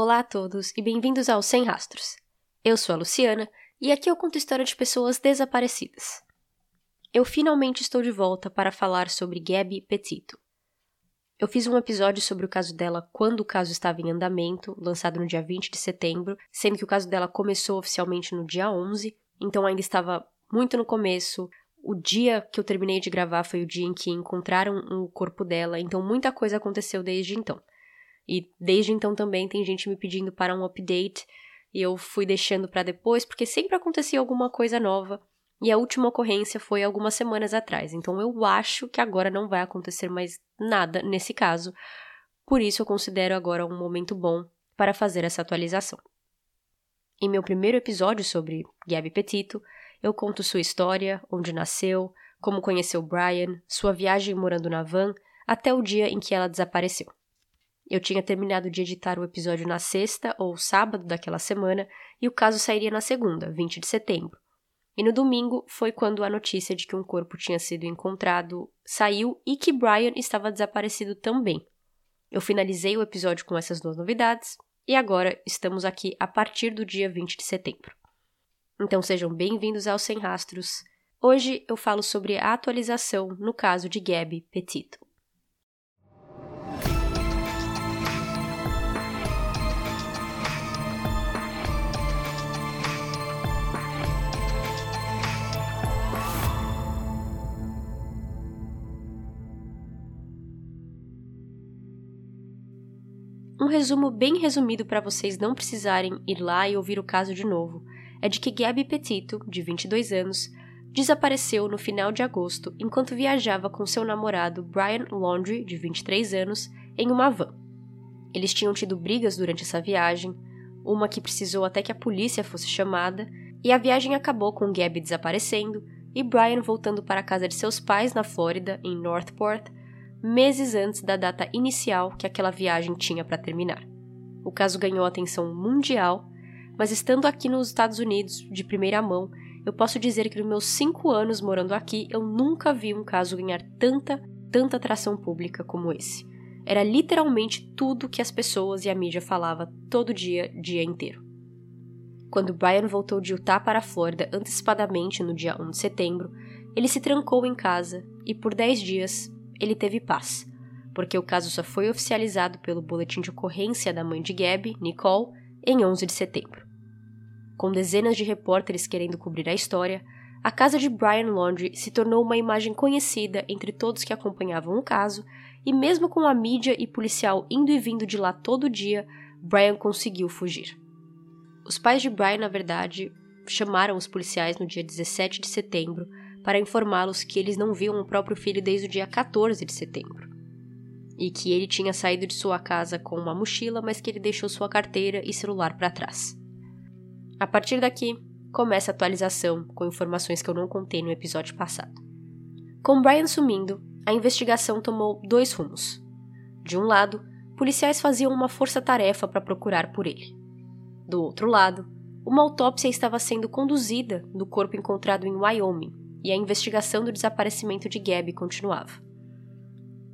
Olá a todos e bem-vindos ao Sem Rastros. Eu sou a Luciana e aqui eu conto história de pessoas desaparecidas. Eu finalmente estou de volta para falar sobre Gabby Petito. Eu fiz um episódio sobre o caso dela quando o caso estava em andamento, lançado no dia 20 de setembro, sendo que o caso dela começou oficialmente no dia 11, então ainda estava muito no começo. O dia que eu terminei de gravar foi o dia em que encontraram o corpo dela, então muita coisa aconteceu desde então. E desde então também tem gente me pedindo para um update e eu fui deixando para depois porque sempre acontecia alguma coisa nova. E a última ocorrência foi algumas semanas atrás, então eu acho que agora não vai acontecer mais nada nesse caso. Por isso eu considero agora um momento bom para fazer essa atualização. Em meu primeiro episódio sobre Gabby Petito, eu conto sua história, onde nasceu, como conheceu Brian, sua viagem morando na van, até o dia em que ela desapareceu. Eu tinha terminado de editar o episódio na sexta ou sábado daquela semana e o caso sairia na segunda, 20 de setembro. E no domingo foi quando a notícia de que um corpo tinha sido encontrado saiu e que Brian estava desaparecido também. Eu finalizei o episódio com essas duas novidades e agora estamos aqui a partir do dia 20 de setembro. Então sejam bem-vindos ao Sem Rastros. Hoje eu falo sobre a atualização no caso de Gabby Petito. Resumo bem resumido para vocês não precisarem ir lá e ouvir o caso de novo é de que Gabby Petito, de 22 anos, desapareceu no final de agosto enquanto viajava com seu namorado Brian Laundrie, de 23 anos, em uma van. Eles tinham tido brigas durante essa viagem, uma que precisou até que a polícia fosse chamada, e a viagem acabou com Gabby desaparecendo e Brian voltando para a casa de seus pais na Flórida, em Northport, meses antes da data inicial que aquela viagem tinha para terminar. O caso ganhou atenção mundial, mas estando aqui nos Estados Unidos, de primeira mão, eu posso dizer que nos meus cinco anos morando aqui, eu nunca vi um caso ganhar tanta, tanta atração pública como esse. Era literalmente tudo que as pessoas e a mídia falava todo dia, dia inteiro. Quando Brian voltou de Utah para a Flórida antecipadamente no dia 1 de setembro, ele se trancou em casa e por 10 dias ele teve paz, porque o caso só foi oficializado pelo boletim de ocorrência da mãe de Gabby, Nicole, em 11 de setembro. Com dezenas de repórteres querendo cobrir a história, a casa de Brian Laundrie se tornou uma imagem conhecida entre todos que acompanhavam o caso, e mesmo com a mídia e policial indo e vindo de lá todo dia, Brian conseguiu fugir. Os pais de Brian, na verdade, chamaram os policiais no dia 17 de setembro para informá-los que eles não viam o próprio filho desde o dia 14 de setembro. E que ele tinha saído de sua casa com uma mochila, mas que ele deixou sua carteira e celular para trás. A partir daqui, começa a atualização com informações que eu não contei no episódio passado. Com Brian sumindo, a investigação tomou dois rumos. De um lado, policiais faziam uma força-tarefa para procurar por ele. Do outro lado, uma autópsia estava sendo conduzida do corpo encontrado em Wyoming, e a investigação do desaparecimento de Gabby continuava.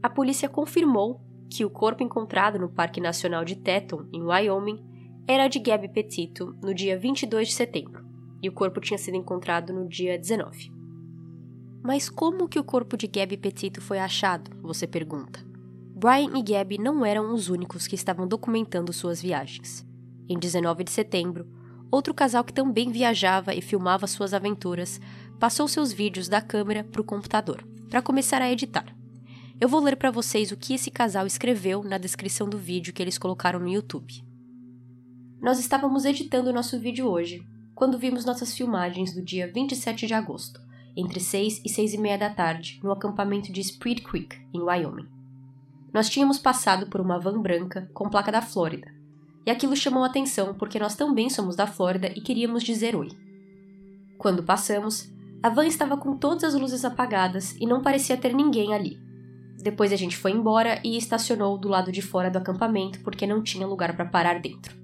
A polícia confirmou que o corpo encontrado no Parque Nacional de Teton, em Wyoming, era de Gabby Petito no dia 22 de setembro, e o corpo tinha sido encontrado no dia 19. Mas como que o corpo de Gabby Petito foi achado? Você pergunta. Brian e Gabby não eram os únicos que estavam documentando suas viagens. Em 19 de setembro, outro casal que também viajava e filmava suas aventuras passou seus vídeos da câmera para o computador, para começar a editar. Eu vou ler para vocês o que esse casal escreveu na descrição do vídeo que eles colocaram no YouTube. Nós estávamos editando nosso vídeo hoje, quando vimos nossas filmagens do dia 27 de agosto, entre 6 e 6 e meia da tarde, no acampamento de Spruce Creek, em Wyoming. Nós tínhamos passado por uma van branca com placa da Flórida, e aquilo chamou atenção porque nós também somos da Flórida e queríamos dizer oi. Quando passamos, a van estava com todas as luzes apagadas e não parecia ter ninguém ali. Depois a gente foi embora e estacionou do lado de fora do acampamento porque não tinha lugar para parar dentro.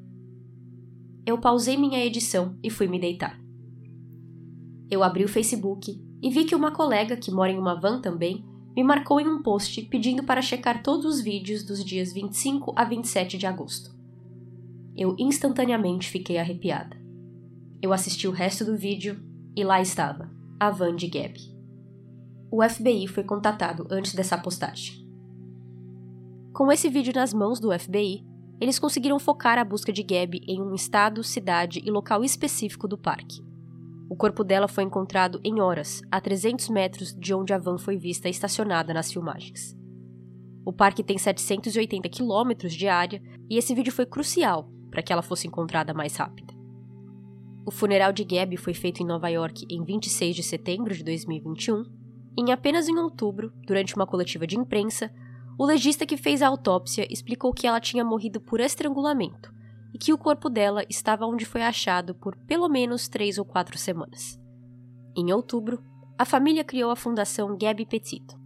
Eu pausei minha edição e fui me deitar. Eu abri o Facebook e vi que uma colega que mora em uma van também me marcou em um post pedindo para checar todos os vídeos dos dias 25 a 27 de agosto. eu instantaneamente fiquei arrepiada. Eu assisti o resto do vídeo e lá estava, a van de Gabby. O FBI foi contatado antes dessa postagem. Com esse vídeo nas mãos do FBI, eles conseguiram focar a busca de Gabby em um estado, cidade e local específico do parque. O corpo dela foi encontrado em horas, a 300 metros de onde a van foi vista estacionada nas filmagens. O parque tem 780 quilômetros de área e esse vídeo foi crucial para que ela fosse encontrada mais rápida. O funeral de Gabby foi feito em Nova York em 26 de setembro de 2021. E em apenas em outubro, durante uma coletiva de imprensa, o legista que fez a autópsia explicou que ela tinha morrido por estrangulamento e que o corpo dela estava onde foi achado por pelo menos três ou quatro semanas. Em outubro, a família criou a Fundação Gabby Petito.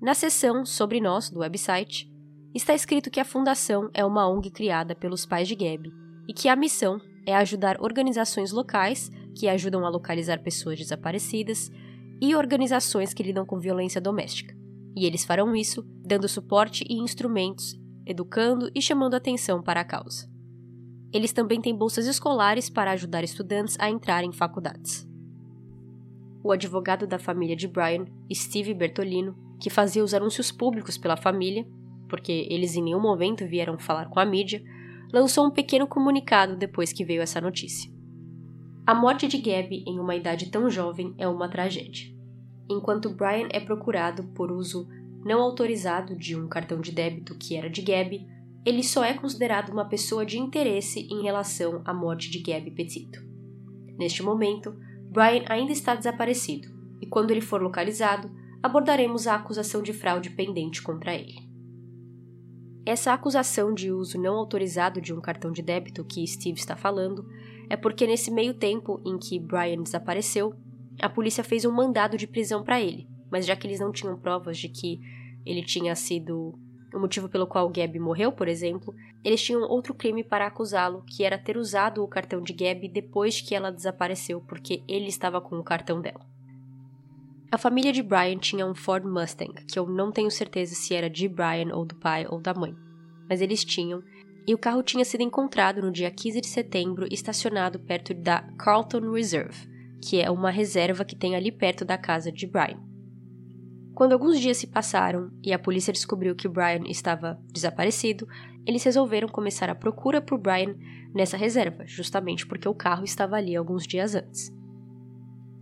Na seção Sobre Nós do website, está escrito que a fundação é uma ONG criada pelos pais de Gabby e que a missão é ajudar organizações locais que ajudam a localizar pessoas desaparecidas e organizações que lidam com violência doméstica. E eles farão isso dando suporte e instrumentos, educando e chamando atenção para a causa. Eles também têm bolsas escolares para ajudar estudantes a entrar em faculdades. O advogado da família de Brian, Steve Bertolino, que fazia os anúncios públicos pela família, porque eles em nenhum momento vieram falar com a mídia, lançou um pequeno comunicado depois que veio essa notícia. A morte de Gabby em uma idade tão jovem é uma tragédia enquanto Brian é procurado por uso não autorizado de um cartão de débito que era de Gabby, ele só é considerado uma pessoa de interesse em relação à morte de Gabby Petito. Neste momento, Brian ainda está desaparecido, e quando ele for localizado, abordaremos a acusação de fraude pendente contra ele. Essa acusação de uso não autorizado de um cartão de débito que Steve está falando é porque nesse meio tempo em que Brian desapareceu, a polícia fez um mandado de prisão para ele, mas já que eles não tinham provas de que ele tinha sido o motivo pelo qual Gabby morreu, por exemplo, eles tinham outro crime para acusá-lo, que era ter usado o cartão de Gabby depois que ela desapareceu, porque ele estava com o cartão dela. A família de Brian tinha um Ford Mustang, que eu não tenho certeza se era de Brian ou do pai ou da mãe, mas eles tinham, e o carro tinha sido encontrado no dia 15 de setembro estacionado perto da Carlton Reserve, que é uma reserva que tem ali perto da casa de Brian. Quando alguns dias se passaram e a polícia descobriu que Brian estava desaparecido, eles resolveram começar a procura por Brian nessa reserva, justamente porque o carro estava ali alguns dias antes.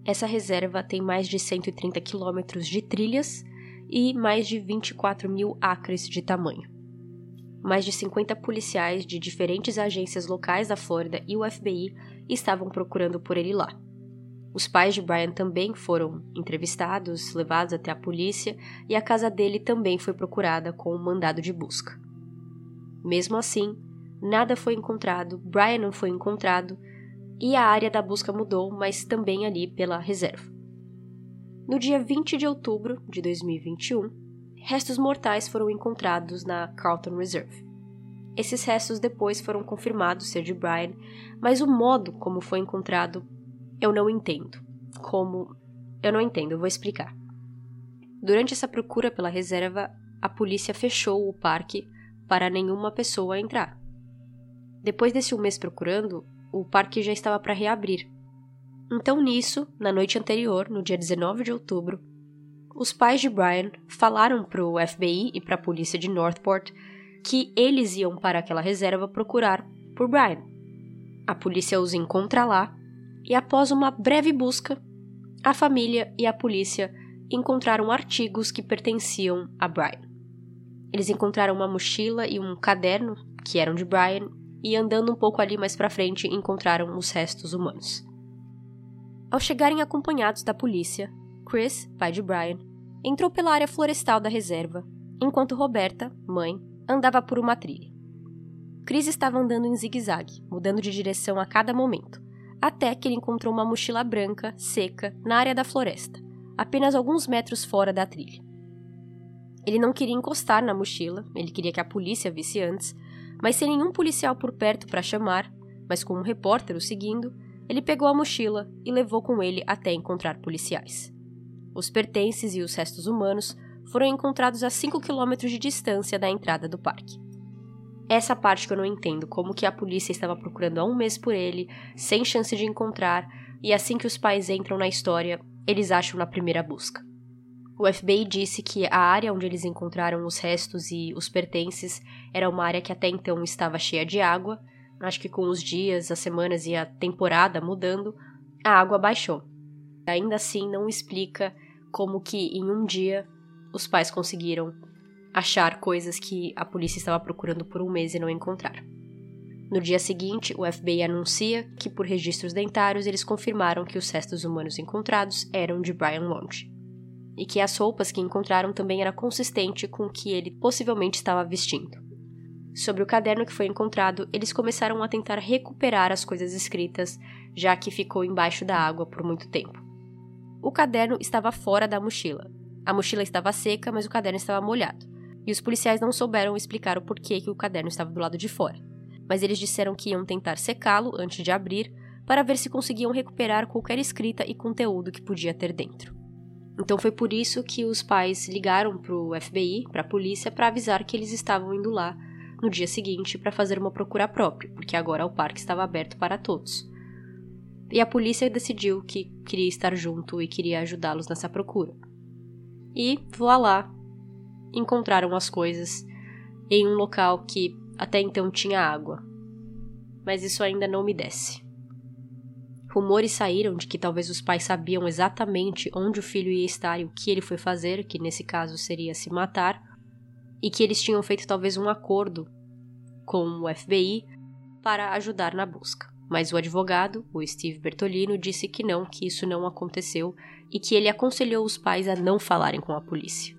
Essa reserva tem mais de 130 quilômetros de trilhas e mais de 24 mil acres de tamanho. Mais de 50 policiais de diferentes agências locais da Flórida e o FBI estavam procurando por ele lá. Os pais de Brian também foram entrevistados, levados até a polícia, e a casa dele também foi procurada com um mandado de busca. Mesmo assim, nada foi encontrado, Brian não foi encontrado, e a área da busca mudou, mas também ali pela reserva. No dia 20 de outubro de 2021, restos mortais foram encontrados na Carlton Reserve. Esses restos depois foram confirmados ser de Brian, mas o modo como foi encontrado eu não entendo. Como. Eu não entendo, eu vou explicar. Durante essa procura pela reserva, a polícia fechou o parque para nenhuma pessoa entrar. Depois desse um mês procurando, o parque já estava para reabrir. Então, nisso, na noite anterior, no dia 19 de outubro, os pais de Brian falaram para o FBI e para a polícia de Northport que eles iam para aquela reserva procurar por Brian. A polícia os encontra lá e após uma breve busca, a família e a polícia encontraram artigos que pertenciam a Brian. Eles encontraram uma mochila e um caderno que eram de Brian e andando um pouco ali mais para frente encontraram os restos humanos. Ao chegarem acompanhados da polícia, Chris, pai de Brian, entrou pela área florestal da reserva, enquanto Roberta, mãe, andava por uma trilha. Chris estava andando em zigue-zague, mudando de direção a cada momento, até que ele encontrou uma mochila branca, seca, na área da floresta, apenas alguns metros fora da trilha. Ele não queria encostar na mochila, ele queria que a polícia visse antes, mas sem nenhum policial por perto para chamar, mas com um repórter o seguindo, ele pegou a mochila e levou com ele até encontrar policiais. Os pertences e os restos humanos foram encontrados a 5 quilômetros de distância da entrada do parque. Essa parte que eu não entendo, como que a polícia estava procurando há um mês por ele, sem chance de encontrar, e assim que os pais entram na história, eles acham na primeira busca. O FBI disse que a área onde eles encontraram os restos e os pertences era uma área que até então estava cheia de água. Acho que com os dias, as semanas e a temporada mudando, a água baixou. Ainda assim, não explica como que em um dia os pais conseguiram achar coisas que a polícia estava procurando por um mês e não encontraram. No dia seguinte, o FBI anuncia que, por registros dentários, eles confirmaram que os restos humanos encontrados eram de Brian Long e que as roupas que encontraram também era consistente com o que ele possivelmente estava vestindo. Sobre o caderno que foi encontrado, eles começaram a tentar recuperar as coisas escritas, já que ficou embaixo da água por muito tempo. O caderno estava fora da mochila. A mochila estava seca, mas o caderno estava molhado. E os policiais não souberam explicar o porquê que o caderno estava do lado de fora. Mas eles disseram que iam tentar secá-lo antes de abrir, para ver se conseguiam recuperar qualquer escrita e conteúdo que podia ter dentro. Então foi por isso que os pais ligaram para o FBI, para a polícia, para avisar que eles estavam indo lá no dia seguinte para fazer uma procura própria, porque agora o parque estava aberto para todos. E a polícia decidiu que queria estar junto e queria ajudá-los nessa procura. E, voa lá, encontraram as coisas em um local que até então tinha água. Mas isso ainda não me desce. Rumores saíram de que talvez os pais sabiam exatamente onde o filho ia estar e o que ele foi fazer, que nesse caso seria se matar, e que eles tinham feito talvez um acordo com o FBI para ajudar na busca. Mas o advogado, o Steve Bertolino, disse que não, que isso não aconteceu e que ele aconselhou os pais a não falarem com a polícia.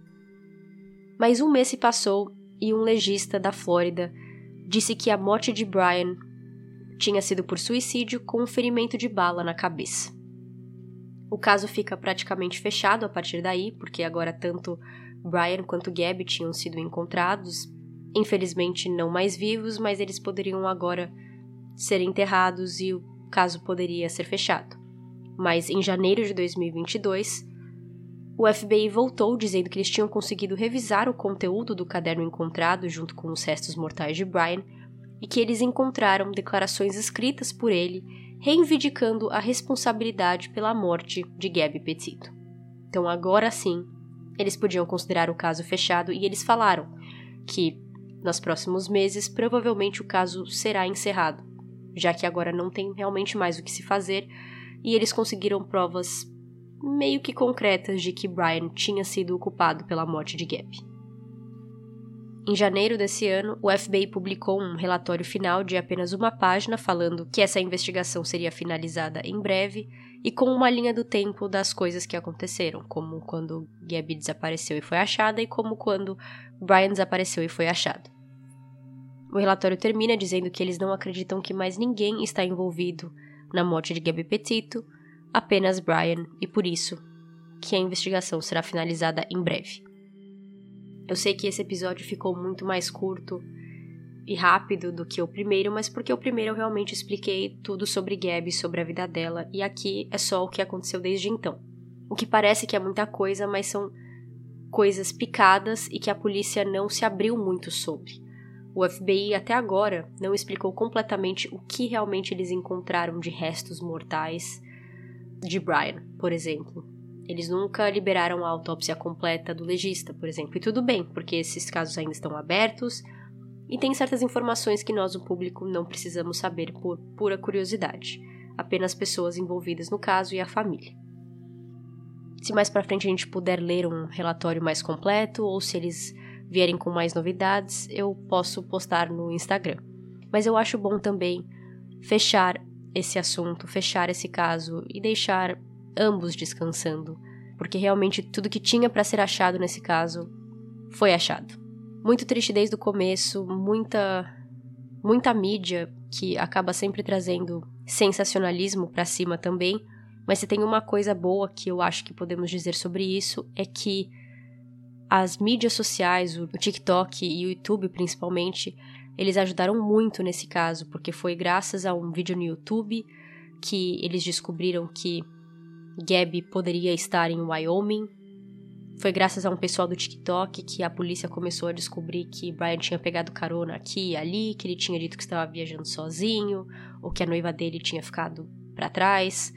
Mas um mês se passou e um legista da Flórida disse que a morte de Brian tinha sido por suicídio com um ferimento de bala na cabeça. O caso fica praticamente fechado a partir daí, porque agora tanto Brian quanto Gabby tinham sido encontrados, infelizmente não mais vivos, mas eles poderiam agora ser enterrados e o caso poderia ser fechado. Mas em janeiro de 2022, o FBI voltou dizendo que eles tinham conseguido revisar o conteúdo do caderno encontrado junto com os restos mortais de Brian e que eles encontraram declarações escritas por ele reivindicando a responsabilidade pela morte de Gabby Petito. Então agora sim, eles podiam considerar o caso fechado e eles falaram que nos próximos meses provavelmente o caso será encerrado, já que agora não tem realmente mais o que se fazer e eles conseguiram provas meio que concretas de que Brian tinha sido culpado pela morte de Gabby. Em janeiro desse ano, o FBI publicou um relatório final de apenas uma página falando que essa investigação seria finalizada em breve e com uma linha do tempo das coisas que aconteceram, como quando Gabby desapareceu e foi achada e como quando Brian desapareceu e foi achado. O relatório termina dizendo que eles não acreditam que mais ninguém está envolvido na morte de Gabby Petito, apenas Brian, e por isso que a investigação será finalizada em breve. Eu sei que esse episódio ficou muito mais curto e rápido do que o primeiro, mas porque o primeiro eu realmente expliquei tudo sobre Gabby, sobre a vida dela, e aqui é só o que aconteceu desde então. O que parece que é muita coisa, mas são coisas picadas e que a polícia não se abriu muito sobre. O FBI até agora não explicou completamente o que realmente eles encontraram de restos mortais de Brian, por exemplo. Eles nunca liberaram a autópsia completa do legista, por exemplo. E tudo bem, porque esses casos ainda estão abertos e tem certas informações que nós, o público, não precisamos saber por pura curiosidade. Apenas pessoas envolvidas no caso e a família. Se mais para frente a gente puder ler um relatório mais completo ou se eles vierem com mais novidades, eu posso postar no Instagram. Mas eu acho bom também fechar esse assunto, fechar esse caso e deixar ambos descansando, porque realmente tudo que tinha para ser achado nesse caso foi achado. Muito triste desde o começo, muita muita mídia que acaba sempre trazendo sensacionalismo para cima também, mas se tem uma coisa boa que eu acho que podemos dizer sobre isso é que as mídias sociais, o TikTok e o YouTube principalmente, eles ajudaram muito nesse caso, porque foi graças a um vídeo no YouTube que eles descobriram que Gabby poderia estar em Wyoming. Foi graças a um pessoal do TikTok que a polícia começou a descobrir que Brian tinha pegado carona aqui e ali, que ele tinha dito que estava viajando sozinho, ou que a noiva dele tinha ficado para trás.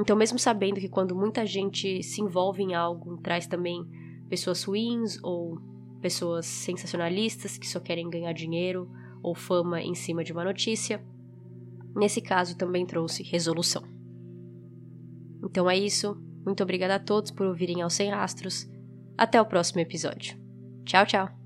Então, mesmo sabendo que quando muita gente se envolve em algo, traz também pessoas ruins ou pessoas sensacionalistas que só querem ganhar dinheiro ou fama em cima de uma notícia, nesse caso também trouxe resolução. Então é isso. Muito obrigada a todos por ouvirem aos Sem Rastros. Até o próximo episódio. Tchau, tchau!